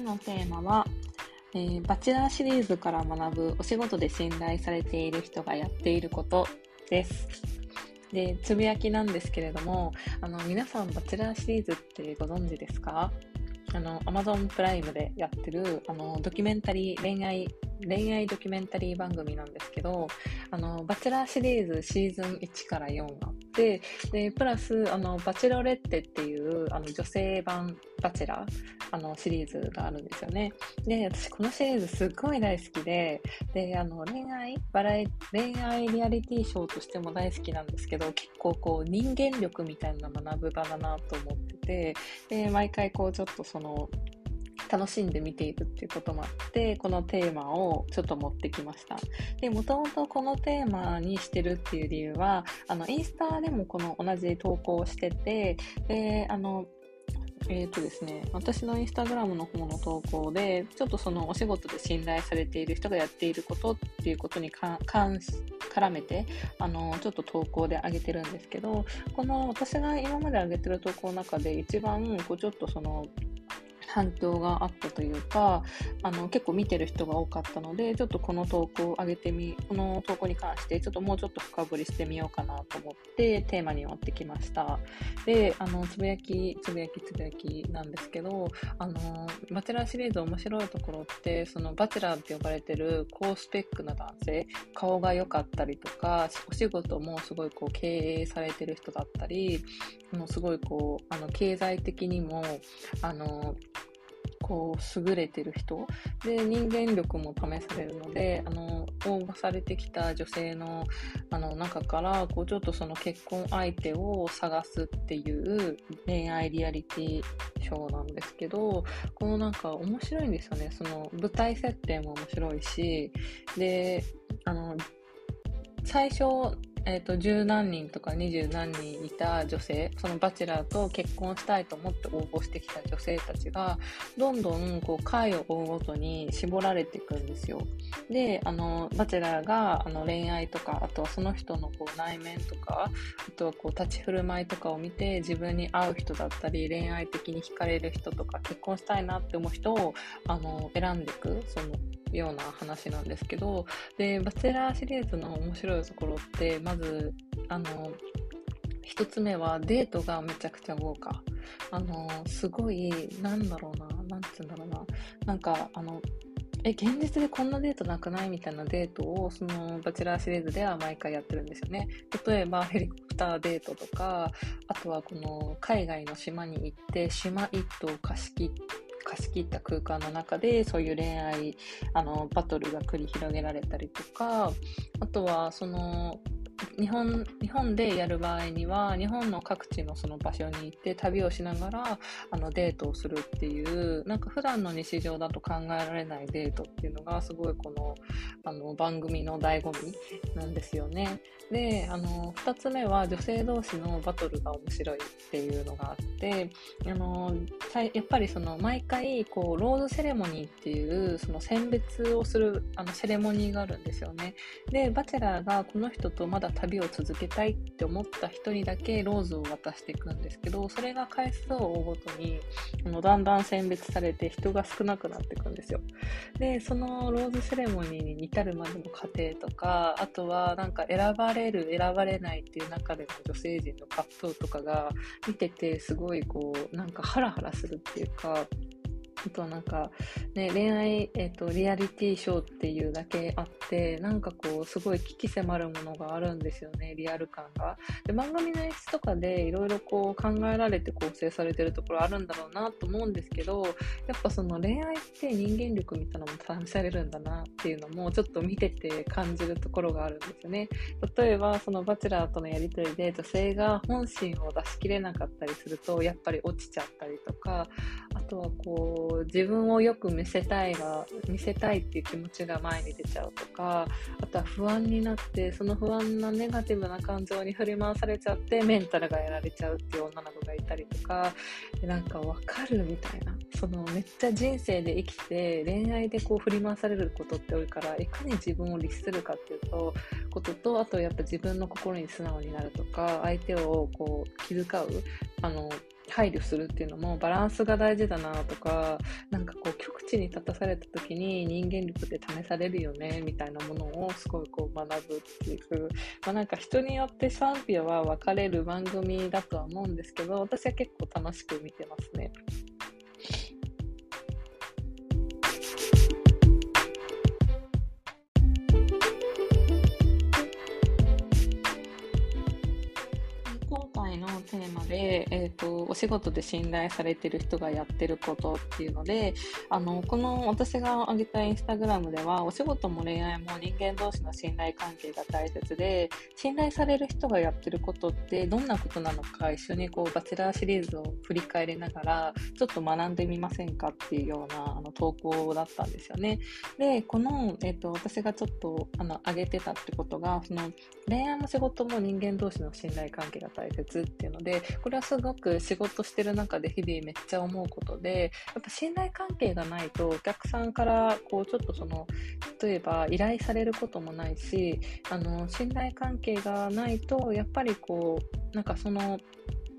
目のテーマは、えー、バチェラーシリーズから学ぶお仕事で信頼されている人がやっていることです。で、つぶやきなんですけれども、あの、皆さんバチェラーシリーズってご存知ですか？あの、Amazon プライムでやってる、あの、ドキュメンタリー、恋愛、恋愛ドキュメンタリー番組なんですけど、あの、バチェラーシリーズシーズン1から4がで、で、プラス、あの、バチェロレッテっていう、あの、女性版バチェラー、あの、シリーズがあるんですよね。で、私、このシリーズすっごい大好きで、で、あの、恋愛、バラエ、恋愛リアリティショーとしても大好きなんですけど、結構こう、人間力みたいな学ぶ場だなと思ってて、で、毎回こう、ちょっとその、楽しんで見ているっていうこともあって、このテーマをちょっと持ってきました。で、もともとこのテーマにしてるっていう理由は、あの、インスタでもこの同じ投稿をしてて、で、あの、え、ー、とですね、私のインスタグラムの方の投稿で、ちょっとそのお仕事で信頼されている人がやっていることっていうことに関絡めて、あの、ちょっと投稿で上げてるんですけど、この私が今まで上げてる投稿の中で一番、こうちょっとその、反響があったというか、あの、結構見てる人が多かったので、ちょっとこの投稿を上げてみ、この投稿に関して、ちょっともうちょっと深掘りしてみようかなと思って、テーマに持ってきました。で、あの、つぶやき、つぶやきつぶやきなんですけど、あの、バチェラーシリーズ面白いところって、そのバチェラーって呼ばれてる高スペックな男性、顔が良かったりとか、お仕事もすごいこう経営されてる人だったり、もうすごいこう、あの、経済的にも、あの、こう優れてる人。で人間力も試されるのであの応募されてきた女性のあの中からこうちょっとその結婚相手を探すっていう恋愛リアリティショーなんですけどこのなんか面白いんですよね。その舞台設定も面白いしであの最初え、ー、と、十何人とか二十何人いた女性、そのバチェラーと結婚したいと思って応募してきた女性たちが、どんどん、こう、回を追うごとに絞られていくんですよ。で、あの、バチェラーが、あの、恋愛とか、あとはその人のこう、内面とか、あとはこう、立ち振る舞いとかを見て、自分に合う人だったり、恋愛的に惹かれる人とか、結婚したいなって思う人を、あの、選んでいく、その、ような話なんですけど、で、バチェラーシリーズの面白いところって、まず、あの、一つ目はデートがめちゃくちゃ豪華。あの、すごい、なんだろうな、なんつうんだろうな、なんか、あの、え、現実でこんなデートなくないみたいなデートを、その、バチェラーシリーズでは毎回やってるんですよね。例えば、ヘリコプターデートとか、あとはこの、海外の島に行って、島一棟貸し切って、貸し切った空間の中でそういう恋愛あのバトルが繰り広げられたりとかあとはその日本日本でやる場合には日本の各地のその場所に行って旅をしながらあのデートをするっていうなんか普段の日常だと考えられないデートっていうのがすごいこのあの番組の醍醐味なんですよね。であの2つ目は女性同士のバトルが面白いっていうのがあってあのやっぱりその毎回こうローズセレモニーっていうその選別をするあのセレモニーがあるんですよね。でバチェラーがこの人とまだ旅を続けたいって思った人にだけローズを渡していくんですけど、それが回数を追うごとに、あのだんだん選別されて人が少なくなっていくんですよ。で、そのローズセレモニーに至るまでの過程とか、あとはなんか選ばれる、選ばれないっていう中での女性陣の葛藤とかが見ててすごいこう、なんかハラハラするっていうか、あとなんか、ね、恋愛、え、ー、と、リアリティショーっていうだけあって、なんかこう、すごい危機迫るものがあるんですよね、リアル感が。で、番組の演出とかでいろいろ考えられて構成されてるところあるんだろうなと思うんですけど、やっぱその恋愛って人間力みたいなのも試されるんだなっていうのも、ちょっと見てて感じるところがあるんですよね。例えば、そのバチェラーとのやりとりで女性が本心を出し切れなかったりすると、やっぱり落ちちゃったりとか、あとはこう、自分をよく見せたいが、見せたいっていう気持ちが前に出ちゃうとか、あとは不安になって、その不安なネガティブな感情に振り回されちゃって、メンタルがやられちゃうっていう女の子がいたりとか、なんかわかるみたいな。そのめっちゃ人生で生きて、恋愛でこう振り回されることって多いから、いかに自分を律するかっていうと、ことと、あとやっぱ自分の心に素直になるとか、相手をこう気遣う、あの、配慮するっていうのもバランスが大事だなとか、なんかこう極地に立たされた時に人間力って試されるよねみたいなものをすごいこう学ぶっていう、まあ、なんか人によって賛否は分かれる番組だとは思うんですけど、私は結構楽しく見てますね。今回のテーマで、えーと、お仕事で信頼されてる人がやってることっていうのであのこの私が挙げたインスタグラムではお仕事も恋愛も人間同士の信頼関係が大切で信頼される人がやってることってどんなことなのか一緒にこうバチェラーシリーズを振り返りながらちょっと学んでみませんかっていうようなあの投稿だったんですよね。でこの、えーと、私がちょっとあの挙げてたってことがその恋愛の仕事も人間同士の信頼関係が大大切っていうので、これはすごく仕事してる中で日々めっちゃ思うことで、やっぱ信頼関係がないとお客さんからこうちょっとその、例えば依頼されることもないし、あの、信頼関係がないと、やっぱりこう、なんかその、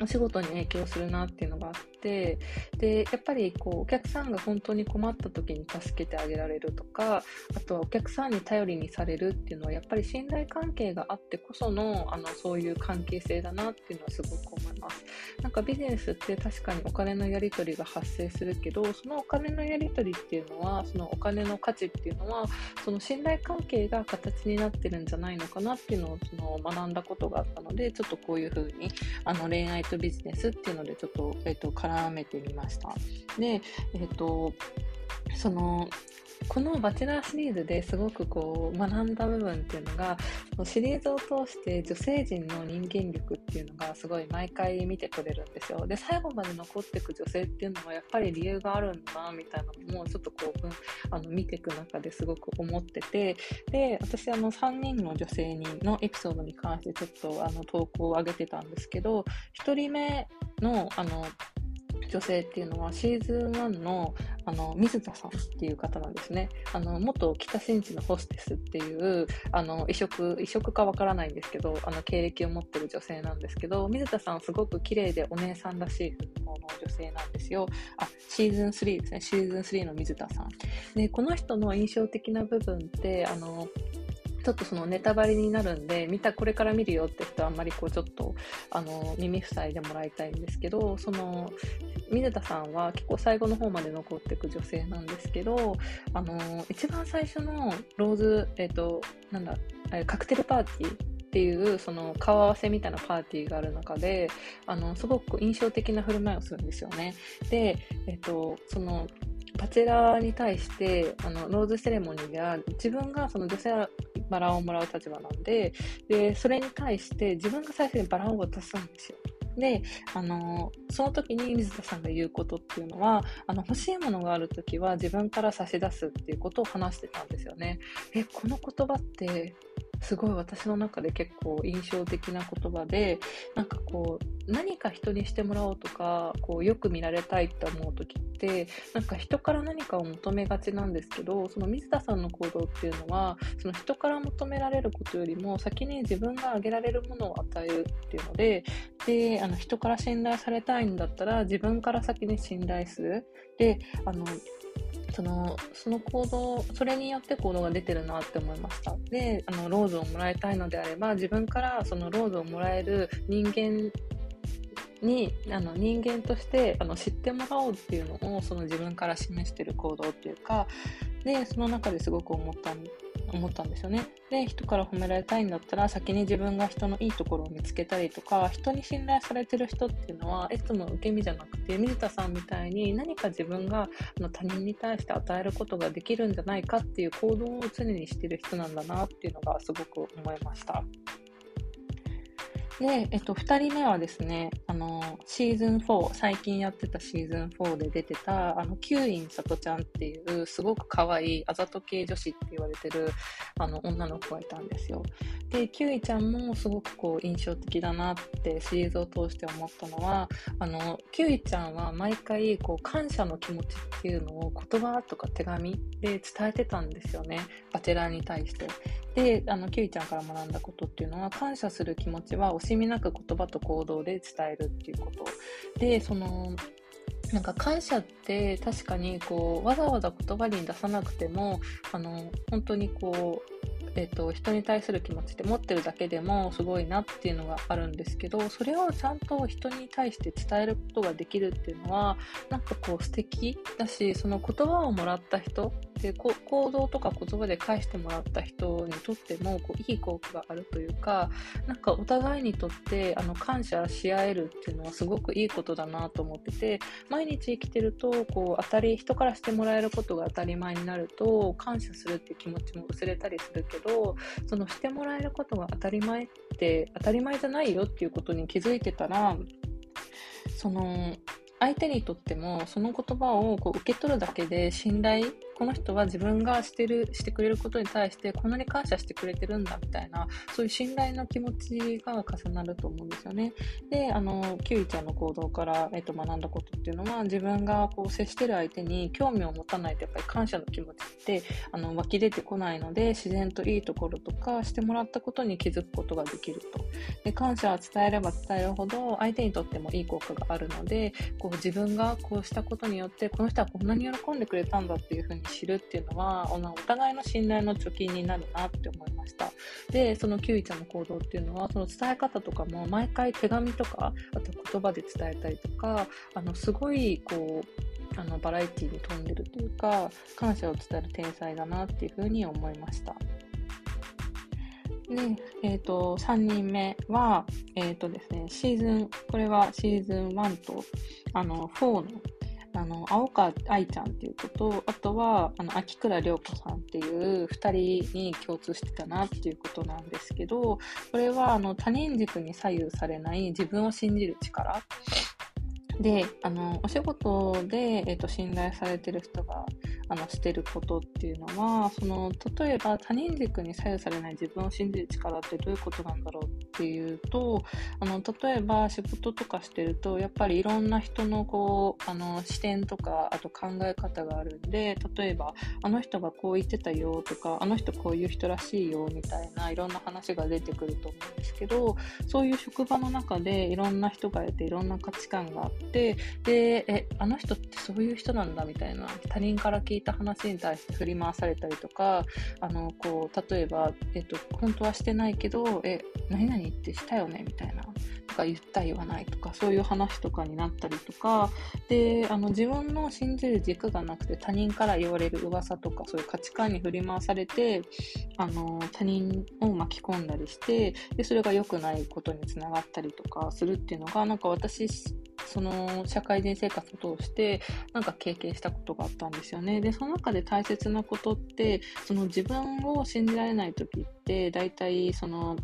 お仕事に影響するなっていうのがあって、で、やっぱりこう、お客さんが本当に困った時に助けてあげられるとか、あとはお客さんに頼りにされるっていうのは、やっぱり信頼関係があってこその、あの、そういう関係性だなっていうのはすごく思います。なんかビジネスって確かにお金のやり取りが発生するけど、そのお金のやり取りっていうのは、そのお金の価値っていうのは、その信頼関係が形になってるんじゃないのかなっていうのをその学んだことがあったので、ちょっとこういうふうに、あの、恋愛とビジネスっていうのでちょっと、えっ、と、絡めてみました。で、えっ、と、その、このバチェラーシリーズですごくこう学んだ部分っていうのがシリーズを通して女性陣の人間力っていうのがすごい毎回見てくれるんですよ。で最後まで残っていく女性っていうのはやっぱり理由があるんだなみたいなのもちょっとこう、あの見ていく中ですごく思ってて。で私あの3人の女性にのエピソードに関してちょっとあの投稿を上げてたんですけど1人目のあの女性っていうのはシーズン1のあの水田さんっていう方なんですね。あの元北新地のホステスっていうあの異色異色かわからないんですけどあの経歴を持ってる女性なんですけど水田さんすごく綺麗でお姉さんらしいの女性なんですよ。あシーズン3ですねシーズン3の水田さん。でこの人の印象的な部分ってあのちょっとそのネタバレになるんで、見た、これから見るよって人はあんまりこうちょっと、あの、耳塞いでもらいたいんですけど、その、水田さんは結構最後の方まで残っていく女性なんですけど、あの、一番最初のローズ、えっ、ー、と、なんだ、カクテルパーティーっていうその顔合わせみたいなパーティーがある中であのすごく印象的な振る舞いをするんですよね。で、えっと、そのバチェラーに対してあのローズセレモニーでは自分がその女性バラをもらう立場なんででそれに対して自分が最初にバラを渡すんですよ。で、あのその時に水田さんが言うことっていうのは、あの欲しいものがある時は自分から差し出すっていうことを話してたんですよね。え、この言葉ってすごい私の中で結構印象的な言葉で、なんかこう、何か人にしてもらおうとか、こう、よく見られたいって思う時って、なんか人から何かを求めがちなんですけど、その水田さんの行動っていうのは、その人から求められることよりも、先に自分があげられるものを与えるっていうので、で、あの、人から信頼されたいんだったら、自分から先に信頼する。で、あの、そのその行動それによって行動が出てるなって思いました。であのローズをもらいたいのであれば自分からそのローズをもらえる人間にあの人間としてあの知ってもらおうっていうのをその自分から示してる行動っていうかでその中ですごく思った思ったんですよね。で、人から褒められたいんだったら、先に自分が人のいいところを見つけたりとか、人に信頼されてる人っていうのは、いつも受け身じゃなくて、水田さんみたいに何か自分があの他人に対して与えることができるんじゃないかっていう行動を常にしてる人なんだなっていうのがすごく思いました。で、えっと、2人目はですね、あの、シーズン4、最近やってたシーズン4で出てた、あの、キュウインサトちゃんっていう、すごく可愛いあざと系女子って言われてる、あの、女の子がいたんですよ。で、キュウイちゃんもすごくこう、印象的だなってシリーズを通して思ったのは、あの、キュウイちゃんは毎回、こう、感謝の気持ちっていうのを言葉とか手紙で伝えてたんですよね。バチェラーに対して。で、あの、キュウイちゃんから学んだことっていうのは、感謝する気持ちは惜しみなく言葉と行動で伝えるっていうこと。でそのなんか感謝って確かにこうわざわざ言葉に出さなくてもあの本当にこうえーと、人に対する気持ちって持ってるだけでもすごいなっていうのがあるんですけどそれをちゃんと人に対して伝えることができるっていうのはなんかこう素敵だしその言葉をもらった人で行動とか言葉で返してもらった人にとってもこういい効果があるというかなんかお互いにとってあの感謝し合えるっていうのはすごくいいことだなと思ってて毎日生きてるとこう当たり人からしてもらえることが当たり前になると感謝するっていう気持ちも薄れたりするけどそのしてもらえることが当たり前って当たり前じゃないよっていうことに気づいてたらその相手にとってもその言葉をこう受け取るだけで信頼この人は自分がしてるしてくれることに対してこんなに感謝してくれてるんだみたいなそういう信頼の気持ちが重なると思うんですよね。であのキウイちゃんの行動から、えっと、学んだことっていうのは自分がこう接してる相手に興味を持たないとやっぱり感謝の気持ちってあの湧き出てこないので自然といいところとかしてもらったことに気づくことができると。で感謝は伝えれば伝えるほど相手にとってもいい効果があるのでこう自分がこうしたことによってこの人はこんなに喜んでくれたんだっていうふうに知るっていうのはお互いの信頼の貯金になるなって思いましたでそのキウイちゃんの行動っていうのはその伝え方とかも毎回手紙とかあと言葉で伝えたりとかあのすごいこうあのバラエティーに富んでるというか感謝を伝える天才だなっていうふうに思いました。で、え、ー、と、3人目は、えっ、ー、とですね、シーズン、これはシーズン1と、あの、4のあの、青川愛ちゃんっていうこと、あとは、あの、秋倉涼子さんっていう2人に共通してたなっていうことなんですけど、これは、あの、他人軸に左右されない自分を信じる力。で、あの、お仕事で、えっ、と、信頼されてる人が、あのしてることっていうのはその例えば他人軸に左右されない自分を信じる力ってどういうことなんだろうっていうとあの例えば仕事とかしてるとやっぱりいろんな人のこうあの視点とかあと考え方があるんで例えばあの人がこう言ってたよとかあの人こういう人らしいよみたいないろんな話が出てくると思うんですけどそういう職場の中でいろんな人がいていろんな価値観があってでえあの人ってそういう人なんだみたいな他人から聞いた話に対して振り回されたりとか、あの、こう、例えば、えっと、本当はしてないけど、え、何々ってしたよねみたいな。とか言った言わないとか、そういう話とかになったりとか、で、あの、自分の信じる軸がなくて他人から言われる噂とか、そういう価値観に振り回されて、あの、他人を巻き込んだりして、で、それが良くないことにつながったりとかするっていうのが、なんか私その社会人生活を通してなんか経験したことがあったんですよね。で、その中で大切なことって、その自分を信じられない時って、大体その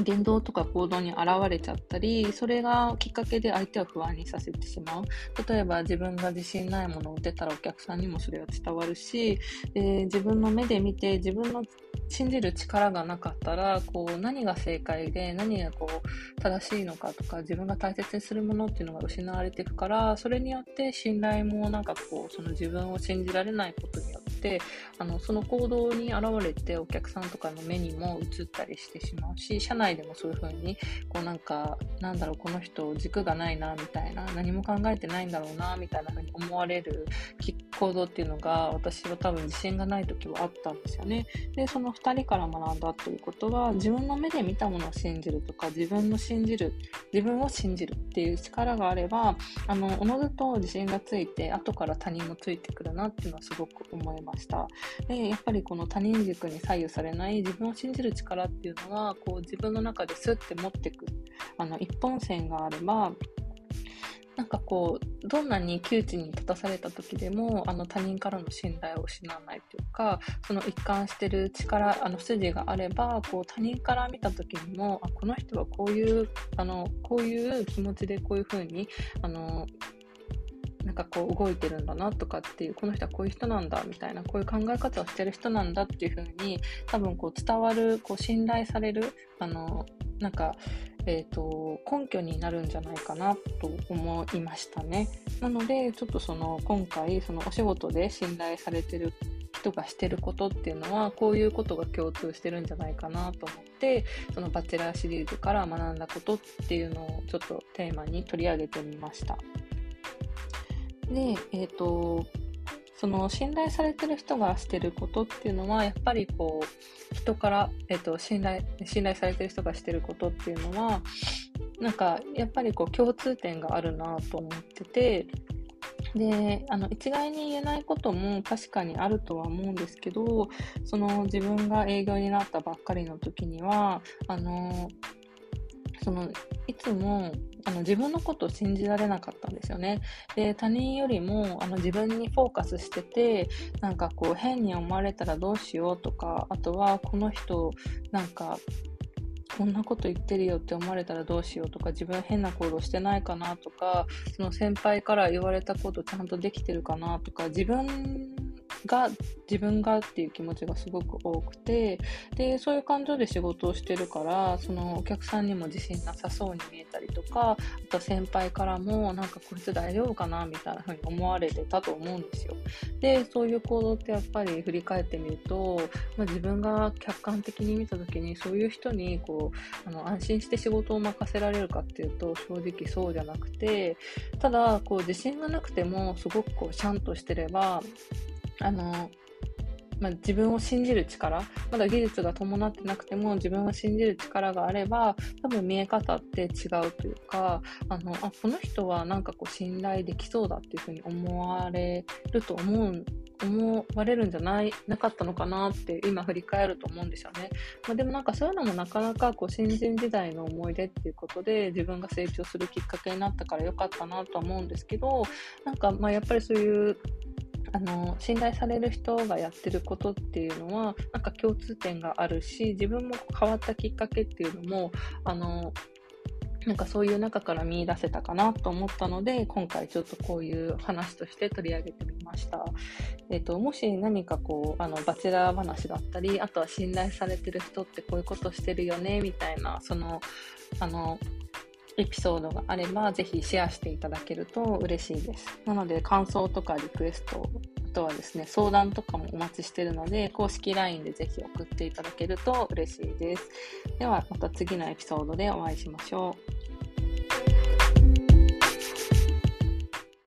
言動とか行動に現れちゃったり、それがきっかけで相手を不安にさせてしまう。例えば自分が自信ないものを出たらお客さんにもそれは伝わるし、で自分の目で見て自分の信じる力がなかったら、こう何が正解で何がこう正しいのかとか自分が大切にするものっていうのが失われていくから、それによって信頼もなんかこうその自分を信じられないことによってあのその行動に現れてお客さんとかの目にも映ったりしてしまうし社内でもそういう風にこうなんかなんだろうこの人軸がないなみたいな何も考えてないんだろうなみたいな風に思われるきっ行動っていうのが私は多分自信がない時はあったんですよねでその2人から学んだということは自分の目で見たものを信じるとか自分の信じる自分を信じるっていう力があればあのおのずと自信がついて後から他人もついてくるなっていうのはすごく思いました。で、やっぱりこの他人軸に左右されない自分を信じる力っていうのは、こう自分の中でスッて持ってく、あの、一本線があれば、なんかこう、どんなに窮地に立たされた時でも、あの他人からの信頼を失わないというか、その一貫してる力、あの筋があれば、こう他人から見た時にも、あこの人はこういう、あの、こういう気持ちでこういうふうに、あの、なんかこう動いてるんだなとかっていう、この人はこういう人なんだみたいな、こういう考え方をしてる人なんだっていう風に、多分こう伝わる、こう信頼される、あの、なんか、え、ー、と、根拠になるんじゃないかなと思いましたね。なので、ちょっとその、今回、そのお仕事で信頼されてる人がしてることっていうのはこういうことが共通してるんじゃないかなと思ってそのバチェラーシリーズから学んだことっていうのをちょっとテーマに取り上げてみました。で、えっ、ー、とその信頼されてる人がしてることっていうのはやっぱりこう人から、えっと、信頼信頼されてる人がしてることっていうのはなんかやっぱりこう共通点があるなと思っててであの一概に言えないことも確かにあるとは思うんですけどその自分が営業になったばっかりの時にはあのそのいつもあの自分のことを信じられなかったんですよね。で他人よりもあの自分にフォーカスしててなんかこう変に思われたらどうしようとかあとはこの人なんかこんなこと言ってるよって思われたらどうしようとか自分変な行動してないかなとかその先輩から言われたことちゃんとできてるかなとか自分が自分がっていう気持ちがすごく多くてでそういう感情で仕事をしてるからそのお客さんにも自信なさそうに見えたりとかあと先輩からもなんかこいつ大丈夫かなみたいな風に思われてたと思うんですよ。でそういう行動ってやっぱり振り返ってみると、まあ、自分が客観的に見た時にそういう人にこうあの安心して仕事を任せられるかっていうと正直そうじゃなくてただこう自信がなくてもすごくこうシャンとしてればあの、まあ、自分を信じる力、まだ技術が伴ってなくても自分を信じる力があれば、多分見え方って違うというか、あの、あ、この人はなんかこう信頼できそうだっていうふうに思われると思う思われるんじゃないなかったのかなって今振り返ると思うんですよね。まあ、でもなんかそういうのもなかなかこう新人時代の思い出っていうことで自分が成長するきっかけになったから良かったなとは思うんですけどなんかまあやっぱりそういうあの信頼される人がやってることっていうのはなんか共通点があるし自分も変わったきっかけっていうのもあのなんかそういう中から見出せたかなと思ったので、今回ちょっとこういう話として取り上げてみました。えっ、ー、と、もし何かこう、あの、バチェラー話だったり、あとは信頼されてる人ってこういうことしてるよね、みたいな、その、あの、エピソードがあれば、ぜひシェアしていただけると嬉しいです。なので、感想とかリクエスト、あとはですね、相談とかもお待ちしてるので、公式 LINE でぜひ送っていただけると嬉しいです。では、また次のエピソードでお会いしましょう。